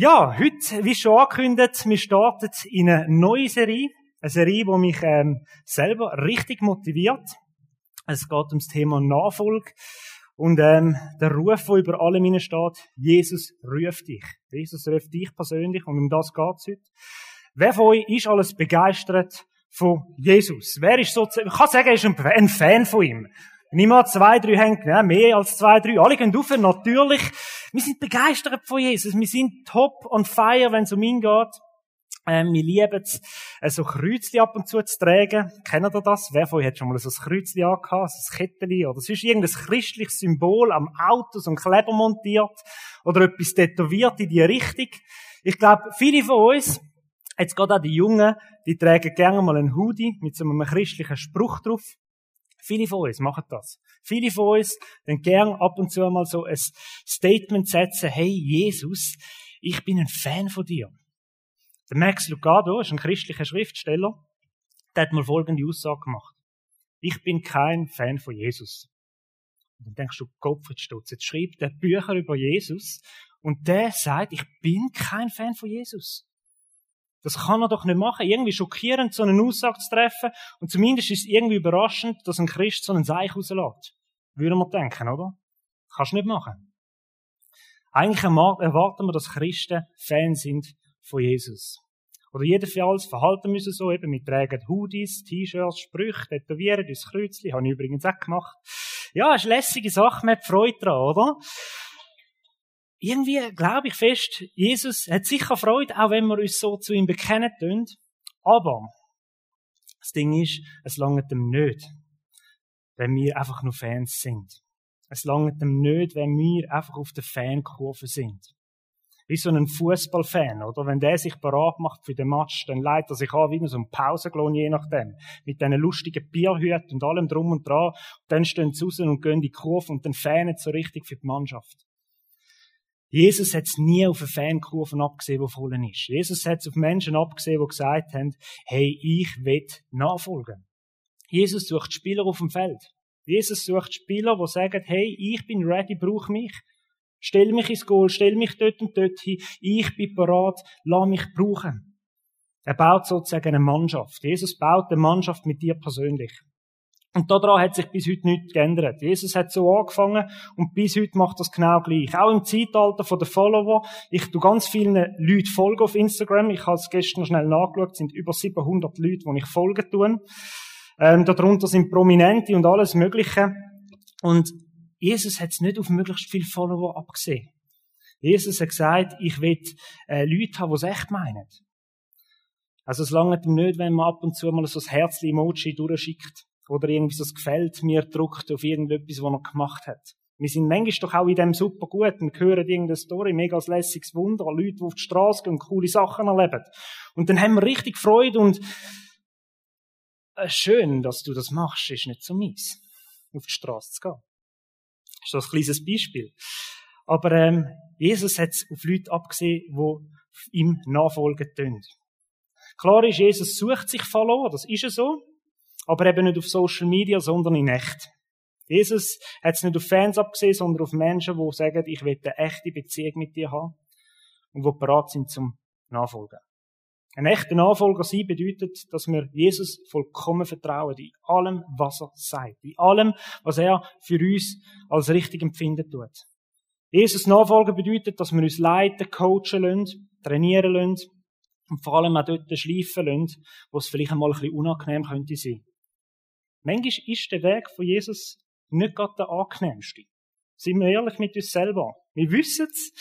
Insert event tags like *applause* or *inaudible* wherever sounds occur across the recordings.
Ja, heute, wie schon angekündigt, wir starten in eine neue Serie. Eine Serie, die mich ähm, selber richtig motiviert. Es geht ums Thema Nachfolge. Und ähm, der Ruf, der über allem hinein steht, Jesus ruft dich. Jesus ruft dich persönlich und um das geht's heute. Wer von euch ist alles begeistert von Jesus? Wer ist so, ich kann sagen, ist ein Fan von ihm. Mal zwei, drei hängen, ja, mehr als zwei, drei. Alle gehen rauf, natürlich. Wir sind begeistert von Jesus. Wir sind top on fire, wenn es um ihn geht. Ähm, wir lieben es, äh, so Kreuzchen ab und zu zu tragen. Kennt ihr das? Wer von euch hat schon mal so ein Kreuzchen angehabt? So ein Kettchen? Oder sonst irgendein christliches Symbol am Auto, so ein Kleber montiert? Oder etwas tätowiert in die Richtung? Ich glaube, viele von uns, jetzt gerade auch die Jungen, die tragen gerne mal einen Hoodie mit so einem christlichen Spruch drauf. Viele von uns machen das. Viele von uns dann gern ab und zu mal so ein Statement setzen, hey Jesus, ich bin ein Fan von dir. Der Max Lucado ist ein christlicher Schriftsteller, der hat mal folgende Aussage gemacht. Ich bin kein Fan von Jesus. Und dann denkst du, Gottfried Stutz, jetzt schreibt der Bücher über Jesus und der sagt, ich bin kein Fan von Jesus. Das kann er doch nicht machen. Irgendwie schockierend, so eine Aussage zu treffen. Und zumindest ist es irgendwie überraschend, dass ein Christ so einen Seich rauslässt. Würden wir denken, oder? Kannst du nicht machen. Eigentlich erwarten wir, dass Christen Fans sind von Jesus. Oder jedenfalls verhalten müssen so eben. Wir tragen Hoodies, T-Shirts, Sprüche, tätowieren uns Kreuzchen. Habe ich übrigens auch gemacht. Ja, ist eine lässige Sache, man hat Freude dran, oder? Irgendwie glaube ich fest, Jesus hat sicher Freude, auch wenn wir uns so zu ihm bekennen tun. Aber das Ding ist, es langt ihm nicht, wenn wir einfach nur Fans sind. Es langt ihm nicht, wenn wir einfach auf der Fankurve sind. Wie so ein Fußballfan, oder? Wenn der sich bereit macht für den Match, dann leitet er sich an wie so ein Pausenglon, je nachdem. Mit diesen lustigen Bierhüten und allem drum und dran. Und dann stehen sie raus und gehen in die Kurve und dann fanen so richtig für die Mannschaft. Jesus hat es nie auf eine Fankurve abgesehen, die voll ist. Jesus hat es auf Menschen abgesehen, die gesagt haben, hey, ich will nachfolgen. Jesus sucht Spieler auf dem Feld. Jesus sucht Spieler, die sagen, hey, ich bin ready, brauch mich. Stell mich ins Goal, stell mich dort und dort hin. Ich bin bereit, lass mich brauchen. Er baut sozusagen eine Mannschaft. Jesus baut eine Mannschaft mit dir persönlich. Und daran hat sich bis heute nichts geändert. Jesus hat so angefangen und bis heute macht das genau gleich. Auch im Zeitalter der Follower. Ich tu ganz vielen Leuten folgen auf Instagram. Ich habe es gestern schnell nachgeschaut. Es sind über 700 Leute, die ich folgen tun. Ähm, darunter sind Prominente und alles Mögliche. Und Jesus hat es nicht auf möglichst viele Follower abgesehen. Jesus hat gesagt, ich will äh, Leute haben, die es echt meinen. Also es langt ihm nicht, wenn man ab und zu mal so ein Herzli-Emoji durchschickt oder irgendwie so das Gefällt mir druckt auf irgendetwas, was er gemacht hat. Wir sind manchmal doch auch in dem super gut und hören irgendeine Story, mega lässiges Wunder, Leute, die auf die Straße gehen und coole Sachen erleben. Und dann haben wir richtig Freude und äh, schön, dass du das machst, ist nicht so mies, auf die Straße zu gehen. Das ist so ein kleines Beispiel. Aber ähm, Jesus hat es auf Leute abgesehen, die ihm nachfolgen tun. Klar ist, Jesus sucht sich verloren, das ist ja so aber eben nicht auf Social Media, sondern in echt. Jesus hat es nicht auf Fans abgesehen, sondern auf Menschen, die sagen, ich will eine echte Beziehung mit dir haben und die bereit sind zum Nachfolgen. Ein echter Nachfolger sein bedeutet, dass wir Jesus vollkommen vertrauen, in allem, was er sagt, in allem, was er für uns als richtig empfinden tut. Jesus Nachfolger bedeutet, dass wir uns leiten, coachen lassen, trainieren lassen und vor allem auch dort schleifen lassen, wo es vielleicht einmal ein bisschen unangenehm könnte sein. Manchmal ist der Weg von Jesus nicht gerade der angenehmste. Sind wir ehrlich mit uns selber? Wir wissen es,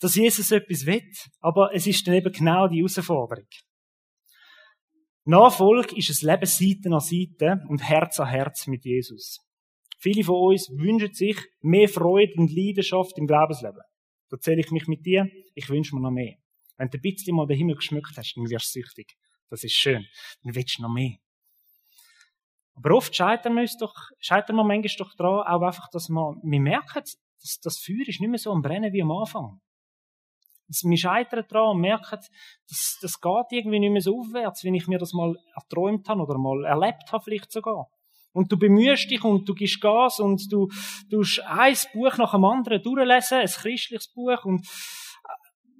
dass Jesus etwas will, aber es ist dann eben genau die Herausforderung. Nachfolge ist ein Leben Seite an Seite und Herz an Herz mit Jesus. Viele von uns wünschen sich mehr Freude und Leidenschaft im Glaubensleben. Da zähle ich mich mit dir, ich wünsche mir noch mehr. Wenn du ein bisschen mal den Himmel geschmückt hast, dann wirst du süchtig. Das ist schön. Dann willst du noch mehr. Aber oft scheitern wir, uns doch, scheitern wir manchmal doch daran, auch einfach, dass wir, wir merken, dass das Feuer ist nicht mehr so am Brennen wie am Anfang. Dass wir scheitern daran und merken, dass das geht irgendwie nicht mehr so aufwärts, wie ich mir das mal erträumt habe oder mal erlebt habe vielleicht sogar. Und du bemühst dich und du gibst Gas und du, du ein Buch nach dem anderen durchlesen, ein christliches Buch und,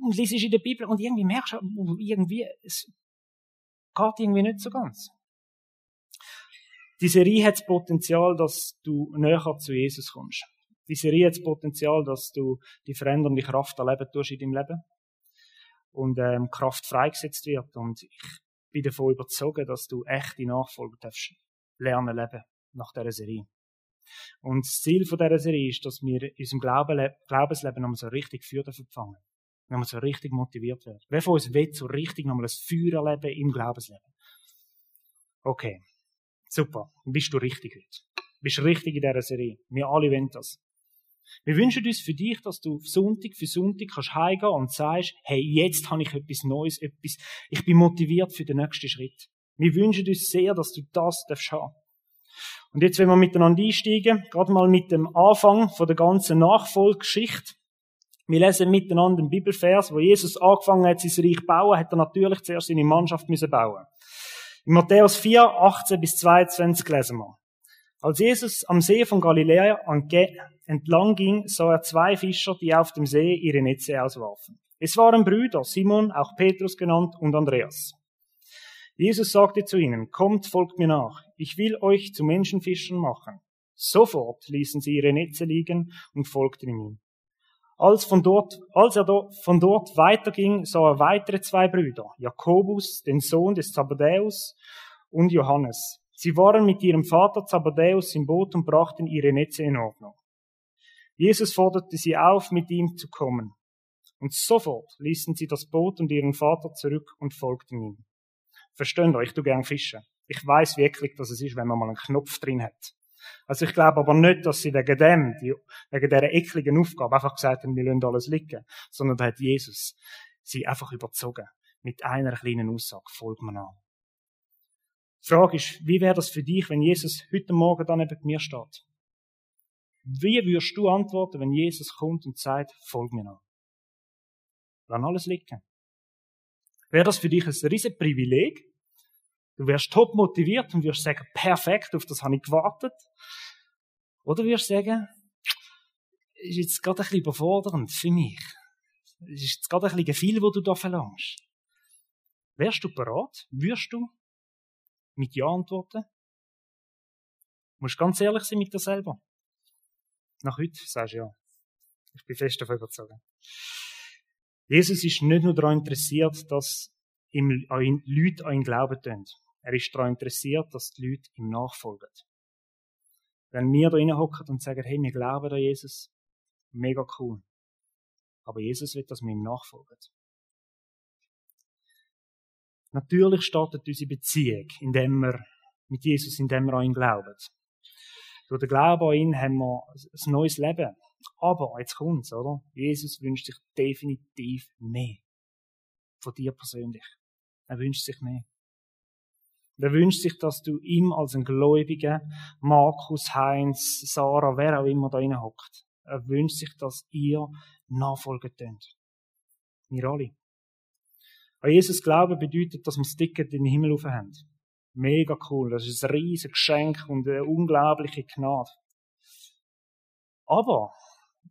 und liest in der Bibel und irgendwie merkst du, irgendwie, es geht irgendwie nicht so ganz. Die Serie hat das Potenzial, dass du näher zu Jesus kommst. Die Serie hat das Potenzial, dass du die verändernde Kraft erleben tust in deinem Leben. Und ähm, Kraft freigesetzt wird. Und ich bin davon überzeugt, dass du echte Nachfolge darfst lernen leben nach dieser Serie. Und das Ziel von dieser Serie ist, dass wir in unserem Glauben, Glaubensleben nochmal so richtig Feuer empfangen. Nochmal so richtig motiviert werden. Wer von uns will so richtig nochmal ein Feuer erleben im Glaubensleben? Okay. Super. Bist du richtig heute. Du bist richtig in dieser Serie. Wir alle wollen das. Wir wünschen uns für dich, dass du Sonntag für Sonntag kannst heimgehen und sagst, hey, jetzt habe ich etwas Neues, etwas, ich bin motiviert für den nächsten Schritt. Wir wünschen uns sehr, dass du das darfst haben. Und jetzt, wenn wir miteinander einsteigen, gerade mal mit dem Anfang von der ganzen Nachfolgeschichte. Wir lesen miteinander einen Bibelvers, wo Jesus angefangen hat, sein Reich zu bauen, hat er natürlich zuerst seine Mannschaft müssen. In Matthäus 4, 18 bis 22 lesen wir. Als Jesus am See von Galiläa entlang ging, sah er zwei Fischer, die auf dem See ihre Netze auswarfen. Es waren Brüder, Simon, auch Petrus genannt, und Andreas. Jesus sagte zu ihnen, kommt, folgt mir nach, ich will euch zu Menschenfischern machen. Sofort ließen sie ihre Netze liegen und folgten ihm. Als, von dort, als er von dort weiterging, sah er weitere zwei Brüder, Jakobus, den Sohn des Zabadäus, und Johannes. Sie waren mit ihrem Vater Zabadäus im Boot und brachten ihre Netze in Ordnung. Jesus forderte sie auf, mit ihm zu kommen. Und sofort ließen sie das Boot und ihren Vater zurück und folgten ihm. Versteht ich tu gern fischen. Ich weiß, wie eklig das ist, wenn man mal einen Knopf drin hat. Also ich glaube aber nicht, dass sie wegen dem, wegen dieser ekligen Aufgabe einfach gesagt haben, wir lassen alles liegen, sondern da hat Jesus sie einfach überzogen. Mit einer kleinen Aussage, folgt mir an. Die Frage ist, wie wäre das für dich, wenn Jesus heute Morgen dann neben mir steht? Wie würdest du antworten, wenn Jesus kommt und sagt, folg mir nach? Lass alles liegen. Wäre das für dich ein riesen Privileg? Du wärst top motiviert und wirst sagen, perfekt, auf das habe ich gewartet. Oder wirst sagen, ist jetzt gerade ein bisschen überfordernd für mich. Ist jetzt gerade ein bisschen viel, was du da verlangst. Wärst du bereit? Würdest du mit Ja antworten? Du musst ganz ehrlich sein mit dir selber. Nach heute sagst du ja. Ich bin fest davon überzeugt. Jesus ist nicht nur daran interessiert, dass ihm Leute an ihn glauben tun. Er ist daran interessiert, dass die Leute ihm nachfolgen. Wenn wir da hocken und sagen, hey, wir glauben an Jesus, mega cool. Aber Jesus will, dass wir ihm nachfolgen. Natürlich startet unsere Beziehung, indem wir mit Jesus, indem wir an ihn glauben. Durch den Glauben an ihn haben wir ein neues Leben. Aber, jetzt kommt's, oder? Jesus wünscht sich definitiv mehr. Von dir persönlich. Er wünscht sich mehr. Er wünscht sich, dass du ihm als ein Gläubiger, Markus, Heinz, Sarah, wer auch immer da hockt, er wünscht sich, dass ihr nachfolgen könnt. Wir alle. An Jesus Glauben bedeutet, dass wir das Ticket in den Himmel rauf haben. Mega cool. Das ist ein riesiges Geschenk und eine unglaubliche Gnade. Aber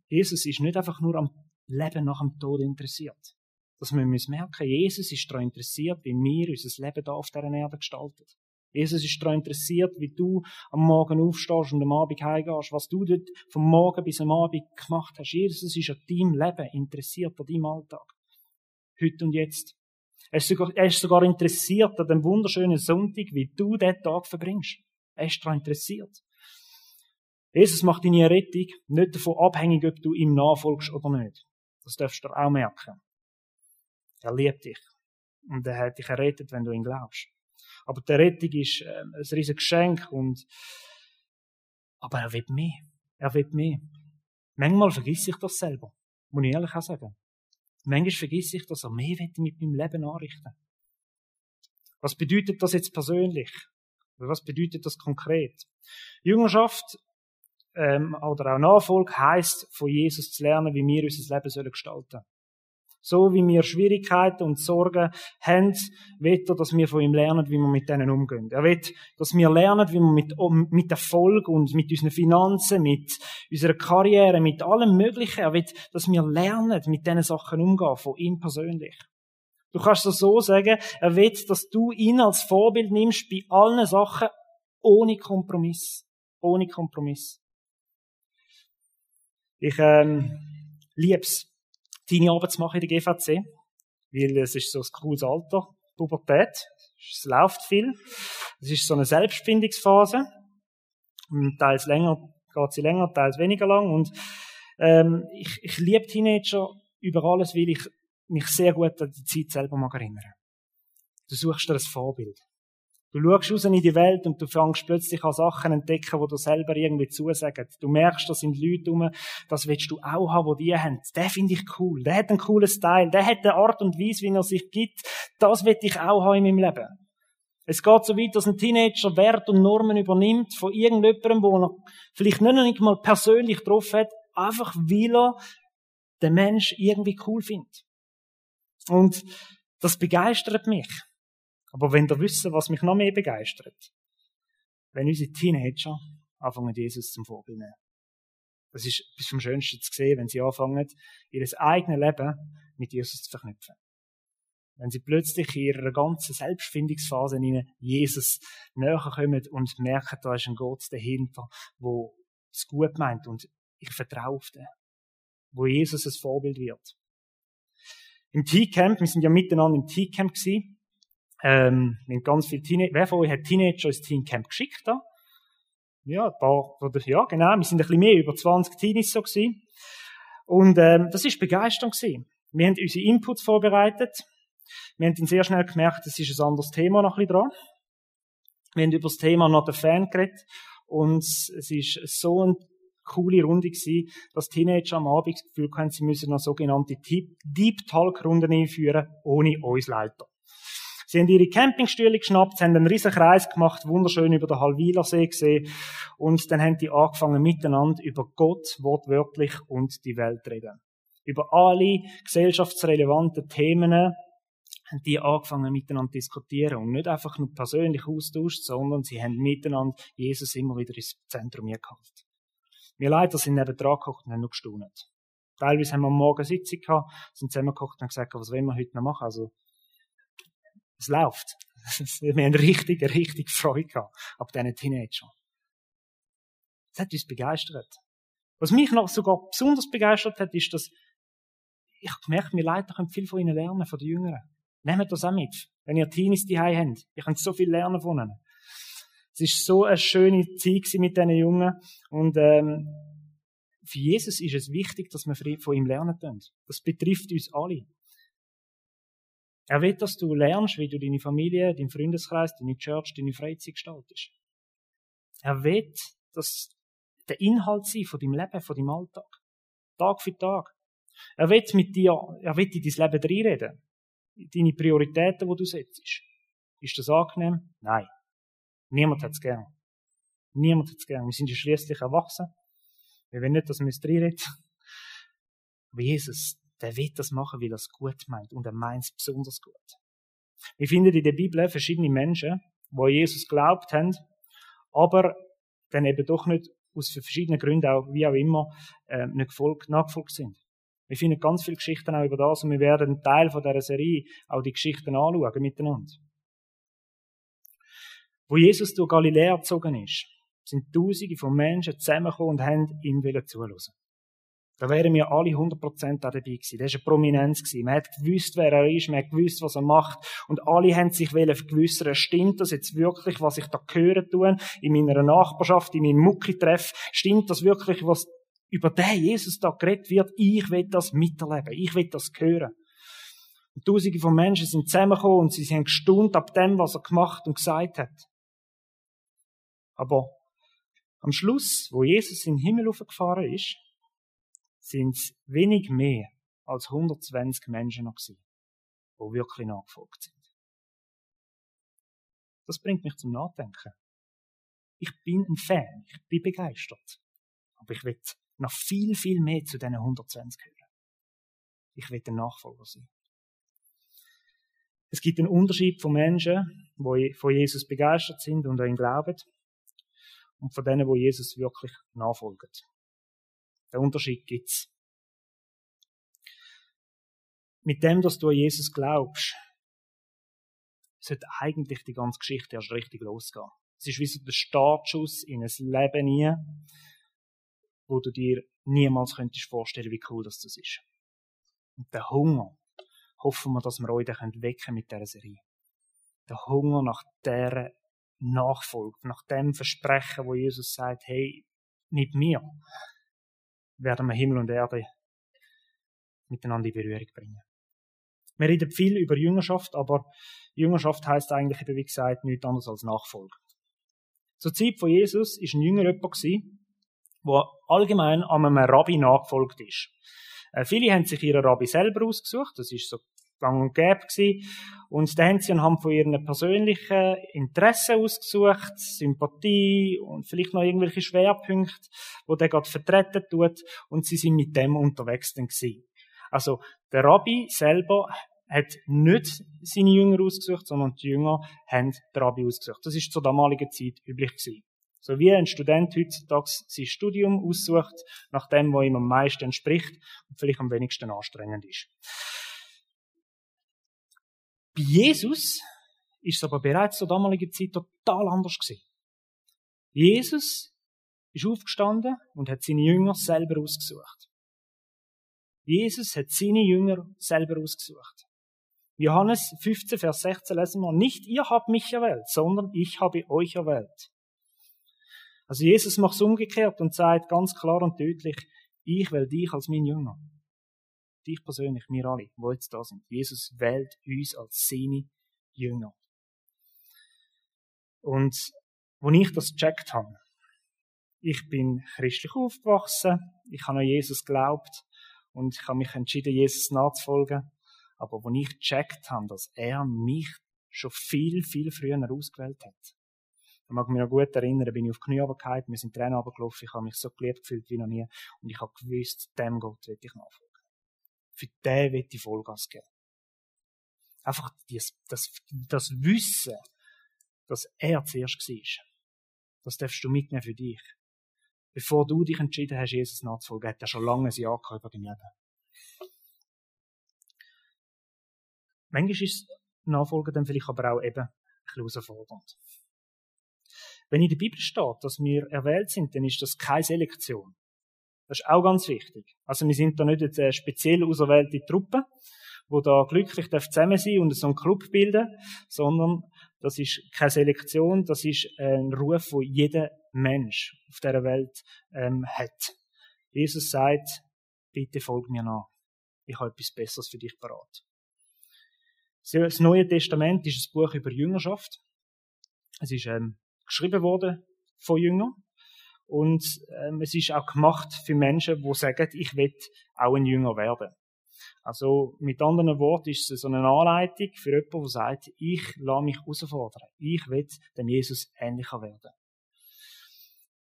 Jesus ist nicht einfach nur am Leben nach dem Tod interessiert. Dass wir müssen merken, Jesus ist daran interessiert, wie wir unser Leben hier auf dieser Erde gestalten. Jesus ist daran interessiert, wie du am Morgen aufstehst und am Abend heimgehst, was du dort vom Morgen bis am Abend gemacht hast. Jesus ist an deinem Leben interessiert, an deinem Alltag. Heute und jetzt. Er ist sogar, er ist sogar interessiert an dem wunderschönen Sonntag, wie du diesen Tag verbringst. Er ist daran interessiert. Jesus macht deine Rettung nicht davon abhängig, ob du ihm nachfolgst oder nicht. Das darfst du auch merken. Er liebt dich. Und er hat dich errettet, wenn du ihn glaubst. Aber die Rettung ist äh, ein riesiges Geschenk und, aber er will mehr. Er will mehr. Manchmal vergesse ich das selber. Muss ich ehrlich auch sagen. Manchmal vergesse ich, dass er mehr will mit meinem Leben anrichten. Was bedeutet das jetzt persönlich? Was bedeutet das konkret? Jüngerschaft ähm, oder auch Nachfolge heißt, von Jesus zu lernen, wie wir unser Leben sollen gestalten So wie wir Schwierigkeiten und Sorgen haben, will er, dass wir von ihm lernen, wie wir mit denen umgehen. Er will, dass wir lernen, wie wir mit, mit Erfolg und mit unseren Finanzen, mit unserer Karriere, mit allem Möglichen, er will, dass wir lernen, mit diesen Sachen umgehen, von ihm persönlich. Du kannst es so sagen, er will, dass du ihn als Vorbild nimmst bei allen Sachen ohne Kompromiss. Ohne Kompromiss. Ich ähm, liebe es, deine Arbeit zu machen in der GVC, weil es ist so ein cooles Alter, Pubertät, es läuft viel, es ist so eine Selbstfindungsphase, teils länger, geht sie länger, teils weniger lang. Und ähm, ich, ich liebe Teenager über alles, weil ich mich sehr gut an die Zeit selber mag erinnern. Du suchst dir ein Vorbild. Du schaust raus in die Welt und du fängst plötzlich an Sachen entdecken, wo du selber irgendwie zusagen. Du merkst, da sind Leute rum, das willst du auch haben, wo die haben. Der finde ich cool. Der hat einen coolen Style. Der hat eine Art und Weise, wie er sich gibt. Das will ich auch haben in meinem Leben. Es geht so weit, dass ein Teenager Wert und Normen übernimmt von irgendjemandem, wo er vielleicht nicht mal persönlich drauf hat, einfach weil er den Mensch irgendwie cool findet. Und das begeistert mich. Aber wenn ihr wissen, was mich noch mehr begeistert, wenn unsere Teenager anfangen, Jesus zum Vorbild nehmen. Das ist etwas vom Schönsten zu sehen, wenn sie anfangen, ihr eigenes Leben mit Jesus zu verknüpfen. Wenn sie plötzlich in ihrer ganzen Selbstfindungsphase in Jesus näher kommen und merken, da ist ein Gott dahinter, wo es gut meint und ich vertraue auf den, wo Jesus ein Vorbild wird. Im T-Camp, wir sind ja miteinander im T-Camp gewesen, ähm, wir ganz viele Teenager, wer von euch hat Teenager ins Teamcamp geschickt da? Ja, ein paar, oder, ja, genau, wir sind ein bisschen mehr, über 20 Teenies so gewesen. Und, ähm, das ist begeisternd gewesen. Wir haben unsere Inputs vorbereitet. Wir haben dann sehr schnell gemerkt, es ist ein anderes Thema noch ein bisschen dran. Wir haben über das Thema Not a Fan geredet. Und es ist so eine coole Runde gewesen, dass Teenager am Abend das Gefühl haben, sie müssen noch sogenannte Deep Talk Runden einführen, ohne uns Leiter. Sie haben ihre Campingstühle geschnappt, haben einen riesen Kreis gemacht, wunderschön über den Halwiler See gesehen. Und dann haben die angefangen miteinander über Gott wortwörtlich und die Welt reden. Über alle gesellschaftsrelevanten Themen haben die angefangen miteinander diskutieren und nicht einfach nur persönlich austauscht, sondern sie haben miteinander Jesus immer wieder ins Zentrum gehabt. Wir Leiter sind neben dran gekocht und haben nur gestaunet. Teilweise haben wir am Morgen Sitzung gehabt, sind zusammengekocht und gesagt, was wollen wir heute noch machen? Also, es läuft. *laughs* Wir haben richtig, richtig Freude gehabt ab diesen Teenagern. Das hat uns begeistert. Was mich noch sogar besonders begeistert hat, ist, dass ich habe gemerkt, wir Leiter können viel von ihnen lernen, von den Jüngeren. Nehmt das auch mit. Wenn ihr Teenies die habt, ihr könnt so viel lernen von ihnen. Es ist so eine schöne Zeit mit diesen Jungen. Und ähm, für Jesus ist es wichtig, dass wir von ihm lernen können. Das betrifft uns alle. Er will, dass du lernst, wie du deine Familie, deinen Freundeskreis, deine Church, deine Freizeit gestaltest. Er will, dass der Inhalt sein von deinem Leben, von deinem Alltag. Tag für Tag. Er will mit dir, er will in dein Leben reinreden. Deine Prioritäten, die du setzt. Ist das angenehm? Nein. Niemand hat es gern. Niemand hat es gern. Wir sind ja schließlich erwachsen. Wir wollen nicht, dass wir es reinreden. Aber Jesus, der will das machen, weil er es gut meint. Und er meint es besonders gut. Wir finden in der Bibel verschiedene Menschen, an Jesus glaubt haben, aber dann eben doch nicht aus verschiedenen Gründen auch, wie auch immer, äh, nicht gefolgt, nachgefolgt sind. Wir finden ganz viele Geschichten auch über das und wir werden einen Teil von dieser Serie auch die Geschichten anschauen miteinander. Wo Jesus durch Galiläa gezogen ist, sind Tausende von Menschen zusammengekommen und haben ihm zuhören da wären wir alle 100% auch dabei gewesen. Das war eine Prominenz. Gewesen. Man hat gewusst, wer er ist, man hat gewusst, was er macht. Und alle haben sich vergewissern, stimmt das jetzt wirklich, was ich da hören tue, in meiner Nachbarschaft, in meinem Mucki-Treff, stimmt das wirklich, was über den Jesus da geredet wird? Ich will das miterleben. Ich will das hören. Und Tausende von Menschen sind zusammengekommen und sie haben gestaunt ab dem, was er gemacht und gesagt hat. Aber am Schluss, wo Jesus in den Himmel aufgefahren ist, sind es wenig mehr als 120 Menschen noch gewesen, die wirklich nachgefolgt sind. Das bringt mich zum Nachdenken. Ich bin ein Fan, ich bin begeistert. Aber ich will noch viel, viel mehr zu diesen 120 hören. Ich will ein Nachfolger sein. Es gibt einen Unterschied von Menschen, die von Jesus begeistert sind und an ihn glauben, und von denen, wo Jesus wirklich nachfolgen. Der Unterschied gibt's. Mit dem, dass du an Jesus glaubst, sollte eigentlich die ganze Geschichte erst richtig losgehen. Es ist wie so der Startschuss in ein Leben nie, wo du dir niemals könntest vorstellen, wie cool das ist. Und der Hunger, hoffen wir, dass wir euch den wecken mit dieser Serie. Der Hunger nach dieser Nachfolge, nach dem Versprechen, wo Jesus sagt, hey, mit mir werden wir Himmel und Erde miteinander in Berührung bringen. Wir reden viel über Jüngerschaft, aber Jüngerschaft heißt eigentlich, wie gesagt, nichts anderes als Nachfolge. Zur Zeit von Jesus ist ein Jünger jemand der allgemein an einem Rabbi nachgefolgt ist. Äh, viele haben sich ihren Rabbi selber ausgesucht, das ist so gang und gäbe gewesen. Und dann haben von ihren persönlichen Interessen ausgesucht, Sympathie und vielleicht noch irgendwelche Schwerpunkte, wo der gerade vertreten tut, und sie sind mit dem unterwegs dann gewesen. Also, der Rabbi selber hat nicht seine Jünger ausgesucht, sondern die Jünger haben den Rabbi ausgesucht. Das ist zur damaligen Zeit üblich gewesen. So wie ein Student heutzutage sein Studium aussucht, nach dem, was ihm am meisten entspricht und vielleicht am wenigsten anstrengend ist. Bei Jesus ist es aber bereits zur damaligen Zeit total anders gewesen. Jesus ist aufgestanden und hat seine Jünger selber ausgesucht. Jesus hat seine Jünger selber ausgesucht. Johannes 15, Vers 16 lesen wir, nicht ihr habt mich erwählt, sondern ich habe euch erwählt. Also Jesus macht es umgekehrt und sagt ganz klar und deutlich, ich will dich als mein Jünger dich persönlich, wir alle, die jetzt da sind. Jesus wählt uns als seine Jünger. Und wo ich das gecheckt habe, ich bin christlich aufgewachsen, ich habe an Jesus geglaubt und ich habe mich entschieden, Jesus nachzufolgen. Aber wo ich gecheckt habe, dass er mich schon viel, viel früher ausgewählt hat. Ich mag mich noch gut erinnern, bin ich auf Knie runtergefallen, wir sind Tränen runtergelaufen, ich habe mich so geliebt gefühlt wie noch nie und ich habe gewusst, dem Gott will ich nachfolgen für den will ich Vollgas geben. Einfach das, das, das Wissen, dass er zuerst war. Das darfst du mitnehmen für dich. Bevor du dich entschieden hast, Jesus nachzufolgen, hat er schon lange ein Jahr über dein Leben. Manchmal ist Nachfolgen dann vielleicht aber auch eben ein bisschen herausfordernd. Wenn in der Bibel steht, dass wir erwählt sind, dann ist das keine Selektion. Das ist auch ganz wichtig. Also wir sind da nicht eine äh, speziell auserwählte Truppe, wo da glücklich zusammen sein und so einen Club bilden, sondern das ist keine Selektion, das ist ein Ruf, wo jeder Mensch auf dieser Welt ähm, hat. Jesus sagt, bitte folg mir nach. Ich habe etwas Besseres für dich parat. Das Neue Testament ist ein Buch über Jüngerschaft. Es ist ähm, geschrieben worden von Jüngern. Und ähm, es ist auch gemacht für Menschen, die sagen, ich will auch ein Jünger werden. Also mit anderen Worten ist es so eine Anleitung für jemanden, der sagt, ich lasse mich herausfordern. Ich will dem Jesus ähnlicher werden.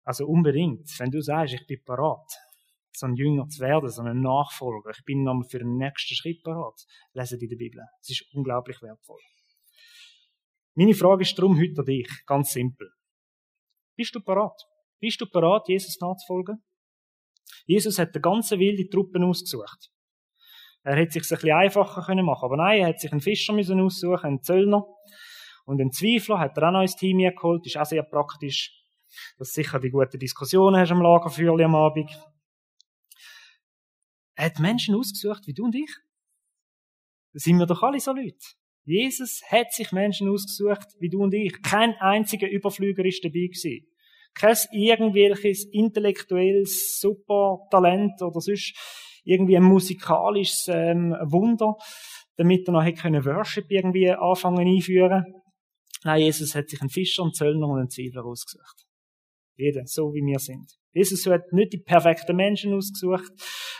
Also unbedingt, wenn du sagst, ich bin parat, so ein Jünger zu werden, so ein Nachfolger, ich bin nochmal für den nächsten Schritt parat, lese der Bibel. Es ist unglaublich wertvoll. Meine Frage ist darum heute an dich, ganz simpel. Bist du parat? Bist du bereit, Jesus nachzufolgen? Jesus hat die ganze wilde Truppen ausgesucht. Er hätte sich ein bisschen einfacher können machen, aber nein, er hat sich einen Fischer müssen aussuchen, einen Zöllner und einen Zweifler hat er auch noch ins Team geholt. Ist auch sehr praktisch, dass sicher die guten Diskussionen hast am Lagerfeuerli am Abend. Er hat Menschen ausgesucht wie du und ich. Da sind wir doch alle so Leute. Jesus hat sich Menschen ausgesucht wie du und ich. Kein einziger Überflüger ist dabei gewesen kein irgendwelches intellektuelles Supertalent oder sonst irgendwie ein musikalisches ähm, Wunder, damit er noch können Worship irgendwie anfangen einführen. Nein, Jesus hat sich einen Fischer, einen Zöllner und einen Zwiebler ausgesucht. Jeder, so wie wir sind. Jesus hat nicht die perfekten Menschen ausgesucht,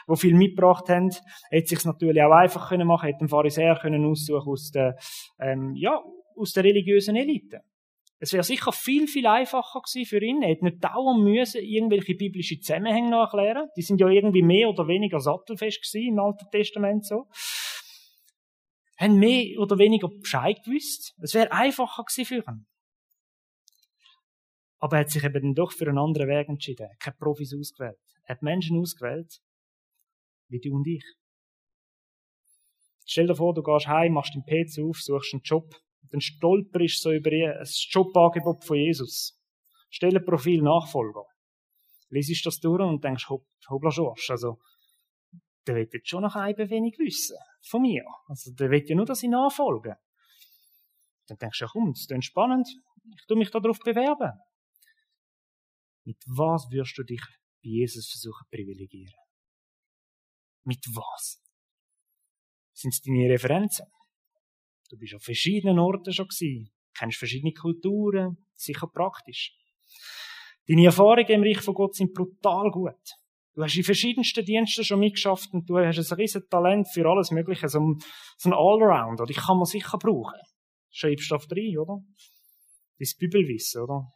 die viel mitgebracht haben. Er hätte sich natürlich auch einfach können machen, hätte den Pharisäer können aus der, ähm, ja, aus der religiösen Elite. Es wäre sicher viel, viel einfacher gewesen für ihn. Er hätte nicht dauernd müssen irgendwelche biblischen Zusammenhänge noch erklären. Die sind ja irgendwie mehr oder weniger sattelfest gewesen im Alten Testament so. Haben mehr oder weniger Bescheid gewusst. Es wäre einfacher gewesen für ihn. Aber er hat sich eben doch für einen anderen Weg entschieden. Er hat keine Profis ausgewählt. Er hat Menschen ausgewählt, wie du und ich. Stell dir vor, du gehst heim, machst den PC auf, suchst einen Job, dann stolperst du so über ein Jobangebot von Jesus. Stell ein Profil Nachfolger. Liesest das durch und denkst, hopp, hoppla Schorsch, also, der wird jetzt schon noch ein wenig wissen. Von mir. Also, der will ja nur, dass ich nachfolge. Dann denkst du, ja komm, das ist spannend. Ich tu mich darauf bewerben. Mit was wirst du dich bei Jesus versuchen privilegieren? Mit was? Sind es deine Referenzen? Du bist an verschiedenen Orten schon gewesen, kennst verschiedene Kulturen, sicher praktisch. Deine Erfahrungen im Reich von Gott sind brutal gut. Du hast in verschiedensten Diensten schon mitgeschafft und du hast ein riesen Talent für alles Mögliche, so ein, ein Allrounder. Die kann man sicher brauchen. Schreibst du auf drei, oder? Dein Bibelwissen, oder?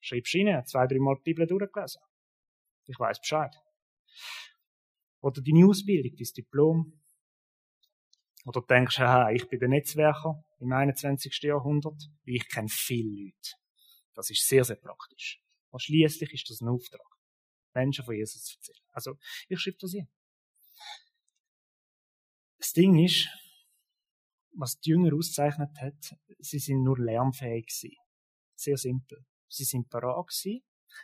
Schreibst rein, zwei, dreimal die Bibel durchgelesen. Ich weiß Bescheid. Oder deine Ausbildung, dein Diplom. Oder denkst du, hey, ich bin der Netzwerker im 21. Jahrhundert, ich kenne viele Leute. Das ist sehr, sehr praktisch. Und schließlich ist das ein Auftrag, Menschen von Jesus zu erzählen. Also, ich schreibe das hier. Das Ding ist, was die Jünger auszeichnet hat, sie sind nur lernfähig gewesen. Sehr simpel. Sie sind bereit gewesen,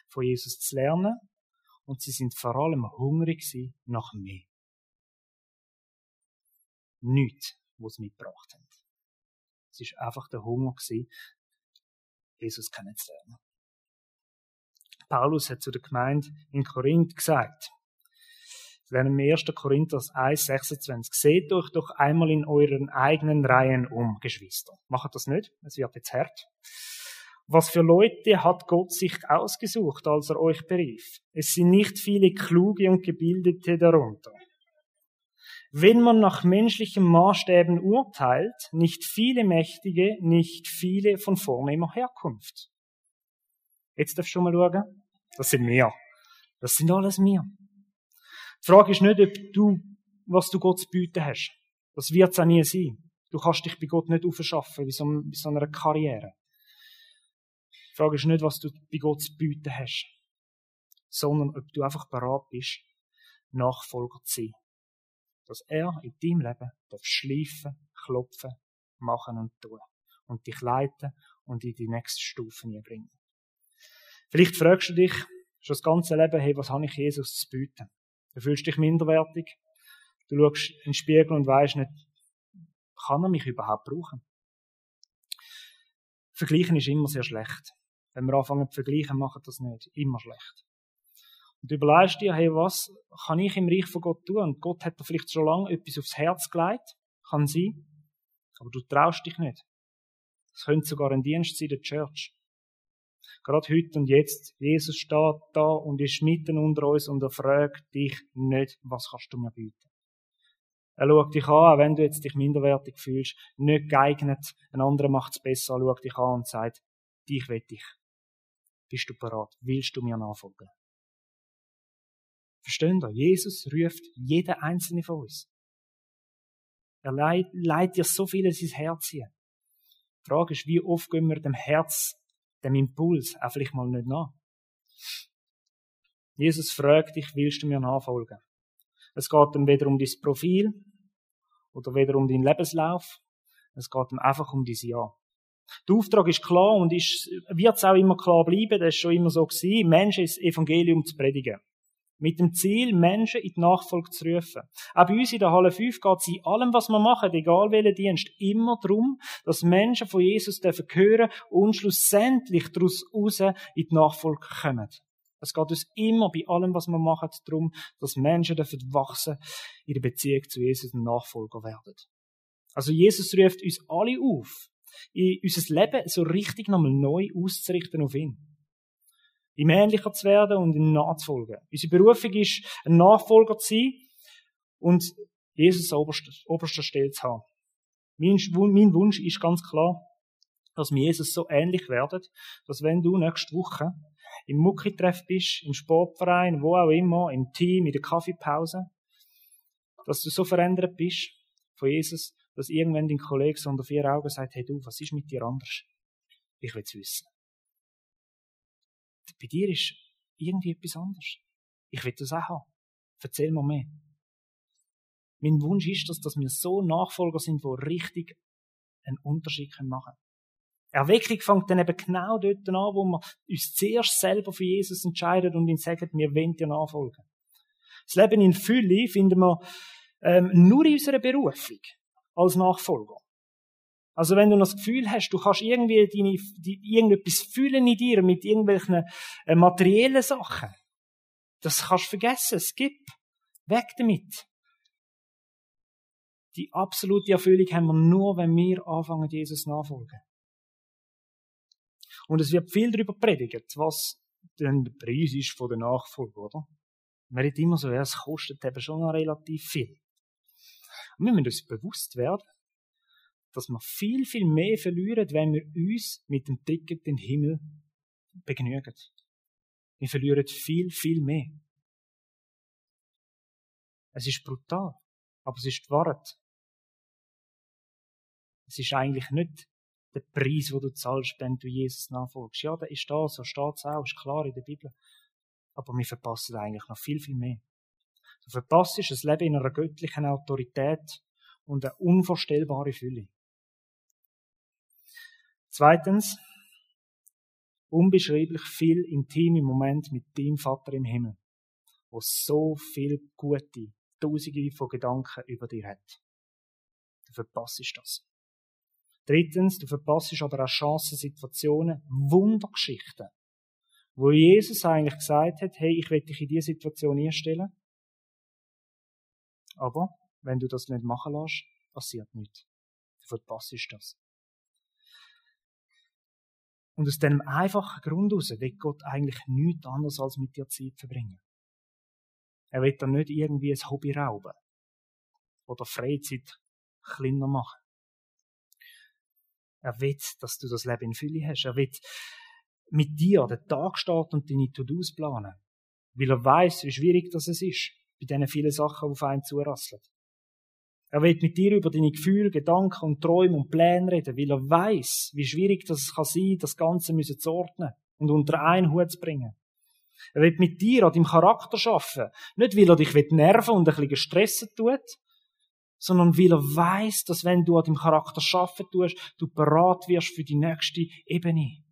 von Jesus zu lernen und sie sind vor allem hungrig gewesen nach mehr. Nichts, was sie mitgebracht haben. Es war einfach der Hunger gewesen, Jesus kennenzulernen. Paulus hat zu der Gemeinde in Korinth gesagt, wir 1. Korinther 1, 26. Seht euch doch einmal in euren eigenen Reihen um, Geschwister. Macht das nicht, es wird jetzt hart. Was für Leute hat Gott sich ausgesucht, als er euch berief? Es sind nicht viele kluge und gebildete darunter. Wenn man nach menschlichen Maßstäben urteilt, nicht viele Mächtige, nicht viele von vornehmer Herkunft. Jetzt darfst du mal schauen. Das sind wir. Das sind alles wir. Die Frage ist nicht, ob du, was du Gott zu bieten hast. Das wird es auch nie sein. Du kannst dich bei Gott nicht aufschaffen, wie so, wie so einer Karriere. Die Frage ist nicht, was du bei Gott zu bieten hast, sondern ob du einfach bereit bist, Nachfolger zu sein. Dass er in deinem Leben darf schleifen, klopfen, machen und tun. Und dich leiten und in die nächste Stufe bringen. Vielleicht fragst du dich schon das ganze Leben, hey, was habe ich Jesus zu bieten? Du fühlst dich minderwertig. Du schaust in den Spiegel und weißt nicht, kann er mich überhaupt brauchen? Vergleichen ist immer sehr schlecht. Wenn wir anfangen zu vergleichen, machen das nicht. Immer schlecht. Und überlegst dir, hey, was kann ich im Reich von Gott tun? Und Gott hat dir vielleicht schon lange etwas aufs Herz gelegt. Kann sein. Aber du traust dich nicht. Es könnte sogar ein Dienst sein, der Church. Gerade heute und jetzt. Jesus steht da und ist mitten unter uns und er fragt dich nicht, was kannst du mir bieten? Er schaut dich an, wenn du jetzt dich minderwertig fühlst, nicht geeignet, ein anderer macht es besser, er schaut dich an und sagt, dich will ich. Bist du bereit? Willst du mir nachfolgen? Verstehen ihr? Jesus ruft jeden einzelne von uns. Er leitet dir so viel in sein Herz hier. Die Frage ist, wie oft gehen wir dem Herz, dem Impuls, auch vielleicht mal nicht nach? Jesus fragt dich, willst du mir nachfolgen? Es geht ihm weder um dein Profil oder weder um deinen Lebenslauf. Es geht ihm einfach um dein Ja. Der Auftrag ist klar und ist, wird es auch immer klar bleiben, das ist schon immer so gewesen, Menschen ins Evangelium zu predigen. Mit dem Ziel, Menschen in die Nachfolge zu rufen. Auch bei uns in der Halle 5 geht es in allem, was wir machen, egal welchen Dienst, immer darum, dass Menschen von Jesus dürfen hören und schlussendlich daraus raus in die Nachfolge kommen. Es geht uns immer bei allem, was wir machen, darum, dass Menschen dürfen wachsen in der Beziehung zu Jesus und Nachfolger werden. Also Jesus ruft uns alle auf, in unser Leben so richtig nochmal neu auszurichten auf ihn. Ihm ähnlicher zu werden und ihm nachzufolgen. Unsere Berufung ist, ein Nachfolger zu sein und Jesus an oberster, oberster Stelle zu haben. Mein, mein Wunsch ist ganz klar, dass wir Jesus so ähnlich werden, dass wenn du nächste Woche im Mucki-Treff bist, im Sportverein, wo auch immer, im Team, in der Kaffeepause, dass du so verändert bist von Jesus, dass irgendwann dein Kollege so unter vier Augen sagt, hey du, was ist mit dir anders? Ich will es wissen. Bei dir ist irgendwie etwas anders. Ich will das auch haben. Erzähl mir mehr. Mein Wunsch ist, dass, wir so Nachfolger sind, die richtig einen Unterschied machen können. Erweckung fängt dann eben genau dort an, wo wir uns zuerst selber für Jesus entscheiden und ihn sagen, wir wollen dir nachfolgen. Das Leben in Fülle finden wir ähm, nur in unserer Berufung als Nachfolger. Also wenn du das Gefühl hast, du kannst irgendwie deine, die, irgendetwas fühlen in dir mit irgendwelchen äh, materiellen Sachen, das kannst du vergessen. Es gibt. Weg damit. Die absolute Erfüllung haben wir nur, wenn wir anfangen, Jesus nachfolgen. Und es wird viel darüber predigt, was denn der Preis ist von der Nachfolge, oder? Man redet immer so, ja, es kostet eben schon noch relativ viel. Und wir müssen uns bewusst werden, dass wir viel, viel mehr verlieren, wenn wir uns mit dem Ticket den Himmel begnügen. Wir verlieren viel, viel mehr. Es ist brutal, aber es ist die Wahrheit. Es ist eigentlich nicht der Preis, den du zahlst, wenn du Jesus nachfolgst. Ja, der ist da, so steht es auch, ist klar in der Bibel. Aber wir verpassen eigentlich noch viel, viel mehr. Du verpasst ein Leben in einer göttlichen Autorität und eine unvorstellbare Fülle. Zweitens, unbeschreiblich viel intime Moment mit dem Vater im Himmel, wo so viel gute, tausende von Gedanken über dich hat. Du verpasst das. Drittens, du verpasst aber auch Chancen, Situationen, Wundergeschichten, wo Jesus eigentlich gesagt hat, hey, ich will dich in diese Situation einstellen. Aber wenn du das nicht machen lässt, passiert nichts. Du verpasst das. Und aus dem einfachen Grund heraus will Gott eigentlich nichts anderes als mit dir Zeit verbringen. Er will dir nicht irgendwie ein Hobby rauben. Oder Freizeit kleiner machen. Er will, dass du das Leben in Fülle hast. Er will mit dir den Tag starten und deine To-Dos planen. Weil er weiß, wie schwierig das ist, bei diesen vielen Sachen, die auf einen zurasseln. Er will mit dir über deine Gefühle, Gedanken und Träume und Pläne reden, weil er weiß, wie schwierig das kann das Ganze zu ordnen und unter einen Hut zu bringen. Er will mit dir an deinem Charakter arbeiten. Nicht, weil er dich nerven und ein bisschen gestresst tut, sondern weil er weiß, dass wenn du an deinem Charakter arbeiten tust, du bereit wirst für die nächste Ebene.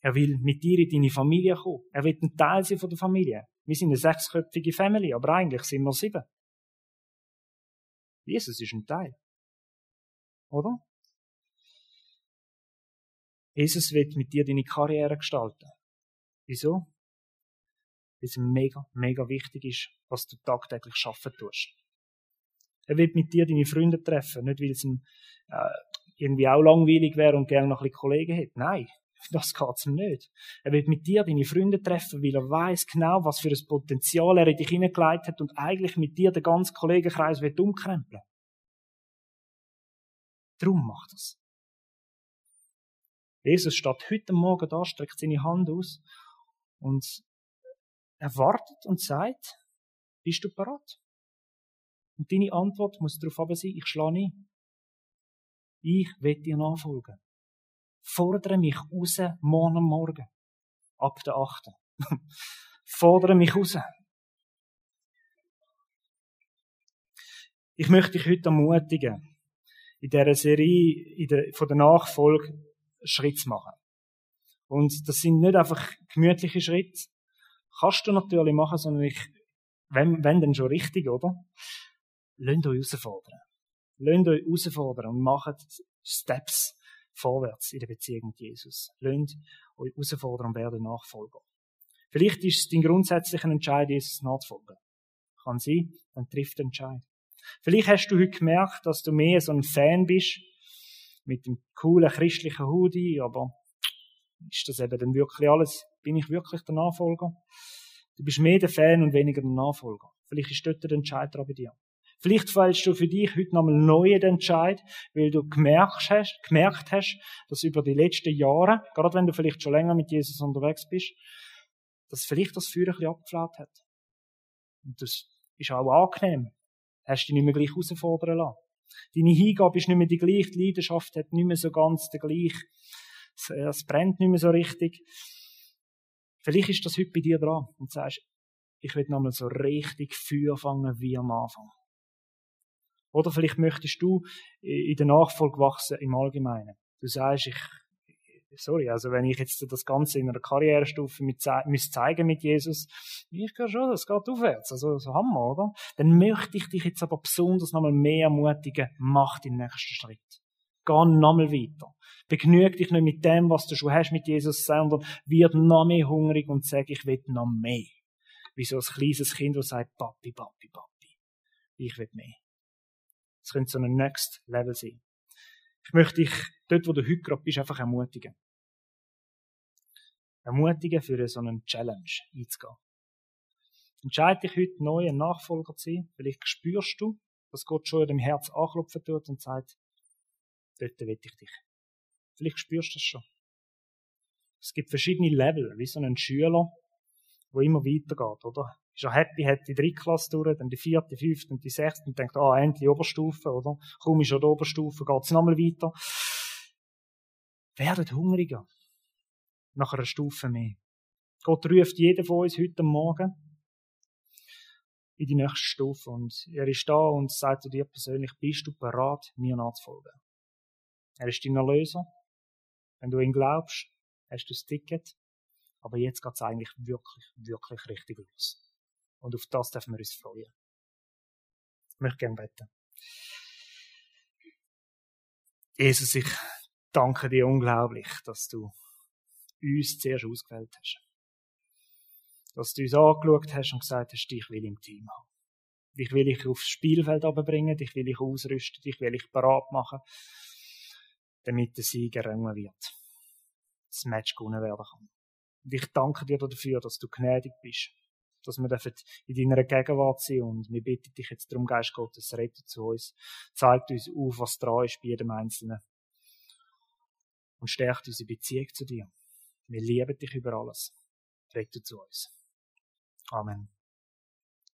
Er will mit dir in deine Familie kommen. Er will ein Teil sein von der Familie. Wir sind eine sechsköpfige Familie, aber eigentlich sind wir sieben. Jesus ist ein Teil. Oder? Jesus wird mit dir deine Karriere gestalten. Wieso? Weil es mega, mega wichtig ist, was du tagtäglich schaffen tust. Er wird mit dir deine Freunde treffen, nicht weil es ihm äh, irgendwie auch langweilig wäre und gerne noch ein bisschen Kollegen hätte. Nein, das geht's ihm nicht. Er wird mit dir deine Freunde treffen, weil er weiß genau, was für ein Potenzial er in dich hineingelegt hat und eigentlich mit dir den ganzen Kollegenkreis wird umkrempeln. Darum macht es. Jesus steht heute Morgen da, streckt seine Hand aus und er wartet und sagt, bist du bereit? Und deine Antwort muss darauf aber sein, ich schlage nie. Ich will dir nachfolgen. Fordere mich raus, morgen Morgen. Ab der 8. *laughs* Fordere mich raus. Ich möchte dich heute ermutigen, in dieser Serie in der, von der Nachfolge Schritt zu machen. Und das sind nicht einfach gemütliche Schritte. Kannst du natürlich machen, sondern ich, wenn, wenn dann schon richtig, oder? Lasst euch herausfordern. Lasst euch herausfordern und macht Steps vorwärts in der Beziehung mit Jesus. Lasst euch herausfordern und werden Nachfolger. Vielleicht ist es dein grundsätzlicher Entscheid, Jesus nachzufolgen. Kann sein, dann trifft der Entscheid. Vielleicht hast du heute gemerkt, dass du mehr so ein Fan bist mit dem coolen christlichen Hoodie, aber ist das eben dann wirklich alles? Bin ich wirklich der Nachfolger? Du bist mehr der Fan und weniger der Nachfolger. Vielleicht ist dort der Entscheider bei dir. Vielleicht fällst du für dich heute nochmal neu den Entscheid, weil du gemerkt hast, gemerkt hast, dass über die letzten Jahre, gerade wenn du vielleicht schon länger mit Jesus unterwegs bist, dass vielleicht das Feuer ein bisschen abgeflaut hat. Und das ist auch angenehm. Hast dich nicht mehr gleich herausfordern lassen. Deine Hingabe ist nicht mehr die gleiche, die Leidenschaft hat nicht mehr so ganz den gleichen, es brennt nicht mehr so richtig. Vielleicht ist das heute bei dir dran und sagst, ich will nochmal so richtig Feuer fangen wie am Anfang. Oder vielleicht möchtest du in der Nachfolge wachsen im Allgemeinen. Du sagst, ich, sorry, also wenn ich jetzt das Ganze in einer Karrierestufe mit, müsste zeigen mit Jesus, ich höre schon, das geht aufwärts, also so Hammer, oder? Dann möchte ich dich jetzt aber besonders nochmal mehr ermutigen, mach den nächsten Schritt. Geh nochmal weiter. Begnüg dich nicht mit dem, was du schon hast mit Jesus, sondern wird noch mehr hungrig und sag, ich will noch mehr. Wie so ein kleines Kind, das sagt, Papi, Papi, Papi. Ich will mehr. Es könnte so ein Next Level sein. Ich möchte dich dort, wo du heute gerade bist, einfach ermutigen. Ermutigen, für so einen Challenge einzugehen. Entscheide dich heute neu, ein Nachfolger zu sein. Vielleicht spürst du, dass Gott schon in deinem Herz anklopfen tut und sagt, dort will ich dich. Vielleicht spürst du das schon. Es gibt verschiedene Level, wie so ein Schüler, wo immer weitergeht, oder? Ist er happy, hat die dritte Klasse durch, dann die vierte, die fünfte und die sechste und denkt, ah, endlich Oberstufe, oder? Kaum ist er der Oberstufe, geht's nochmal weiter. Werdet hungriger. Nach einer Stufe mehr. Gott ruft jeden von uns heute Morgen in die nächste Stufe und er ist da und sagt zu dir persönlich, bist du bereit, mir nachzufolgen? Er ist dein Erlöser. Wenn du ihn glaubst, hast du das Ticket. Aber jetzt geht's eigentlich wirklich, wirklich richtig los. Und auf das dürfen wir uns freuen. Ich möchte gerne beten. Jesus, ich danke dir unglaublich, dass du uns zuerst ausgewählt hast. Dass du uns angeschaut hast und gesagt hast, dich will im Team haben. Dich will ich aufs Spielfeld bringen, dich will ich ausrüsten, dich will ich parat machen, damit der Sieg errungen wird. Das Match gewonnen werden kann. Und ich danke dir dafür, dass du gnädig bist dass wir in deiner Gegenwart sein und wir bitten dich jetzt darum, Geist Gottes, rette zu uns, zeigt uns auf, was dran ist bei jedem Einzelnen und stärkt unsere Beziehung zu dir. Wir lieben dich über alles. Rette zu uns. Amen.